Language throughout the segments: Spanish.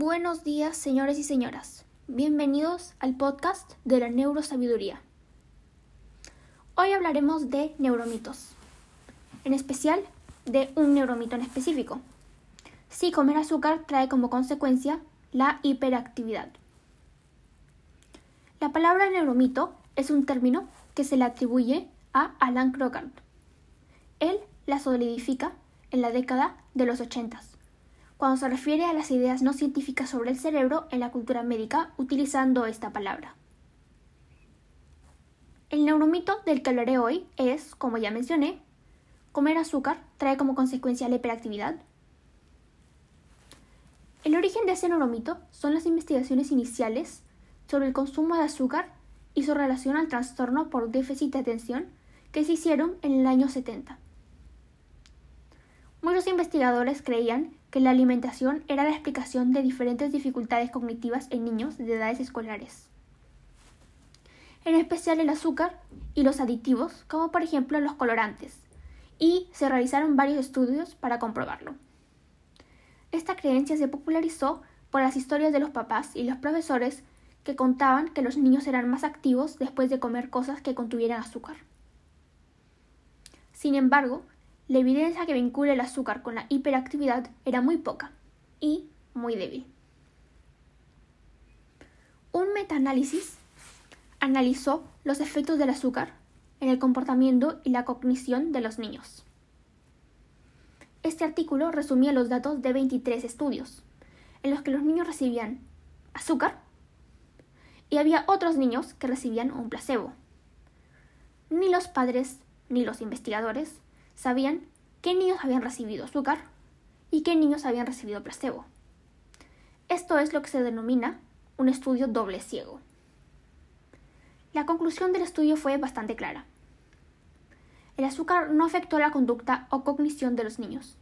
Buenos días, señores y señoras. Bienvenidos al podcast de la neurosabiduría. Hoy hablaremos de neuromitos, en especial de un neuromito en específico. Si comer azúcar trae como consecuencia la hiperactividad. La palabra neuromito es un término que se le atribuye a Alan Crocard. Él la solidifica en la década de los ochentas cuando se refiere a las ideas no científicas sobre el cerebro en la cultura médica utilizando esta palabra. El neuromito del que hablaré hoy es, como ya mencioné, comer azúcar trae como consecuencia la hiperactividad. El origen de ese neuromito son las investigaciones iniciales sobre el consumo de azúcar y su relación al trastorno por déficit de atención que se hicieron en el año 70. Muchos investigadores creían que la alimentación era la explicación de diferentes dificultades cognitivas en niños de edades escolares. En especial el azúcar y los aditivos, como por ejemplo los colorantes, y se realizaron varios estudios para comprobarlo. Esta creencia se popularizó por las historias de los papás y los profesores que contaban que los niños eran más activos después de comer cosas que contuvieran azúcar. Sin embargo, la evidencia que vincula el azúcar con la hiperactividad era muy poca y muy débil. Un metaanálisis analizó los efectos del azúcar en el comportamiento y la cognición de los niños. Este artículo resumía los datos de 23 estudios, en los que los niños recibían azúcar y había otros niños que recibían un placebo. Ni los padres ni los investigadores sabían qué niños habían recibido azúcar y qué niños habían recibido placebo. Esto es lo que se denomina un estudio doble ciego. La conclusión del estudio fue bastante clara. El azúcar no afectó la conducta o cognición de los niños.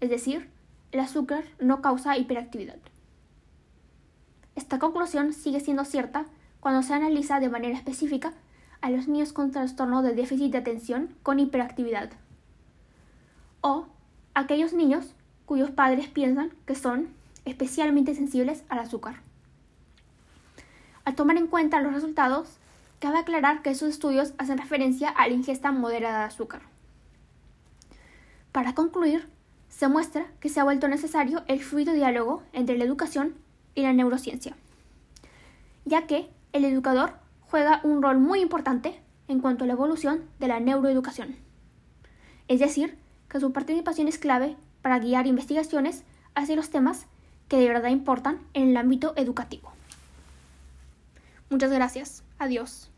Es decir, el azúcar no causa hiperactividad. Esta conclusión sigue siendo cierta cuando se analiza de manera específica a los niños con trastorno de déficit de atención con hiperactividad. O aquellos niños cuyos padres piensan que son especialmente sensibles al azúcar. Al tomar en cuenta los resultados, cabe aclarar que esos estudios hacen referencia a la ingesta moderada de azúcar. Para concluir, se muestra que se ha vuelto necesario el fluido diálogo entre la educación y la neurociencia, ya que el educador juega un rol muy importante en cuanto a la evolución de la neuroeducación. Es decir, que su participación es clave para guiar investigaciones hacia los temas que de verdad importan en el ámbito educativo. Muchas gracias. Adiós.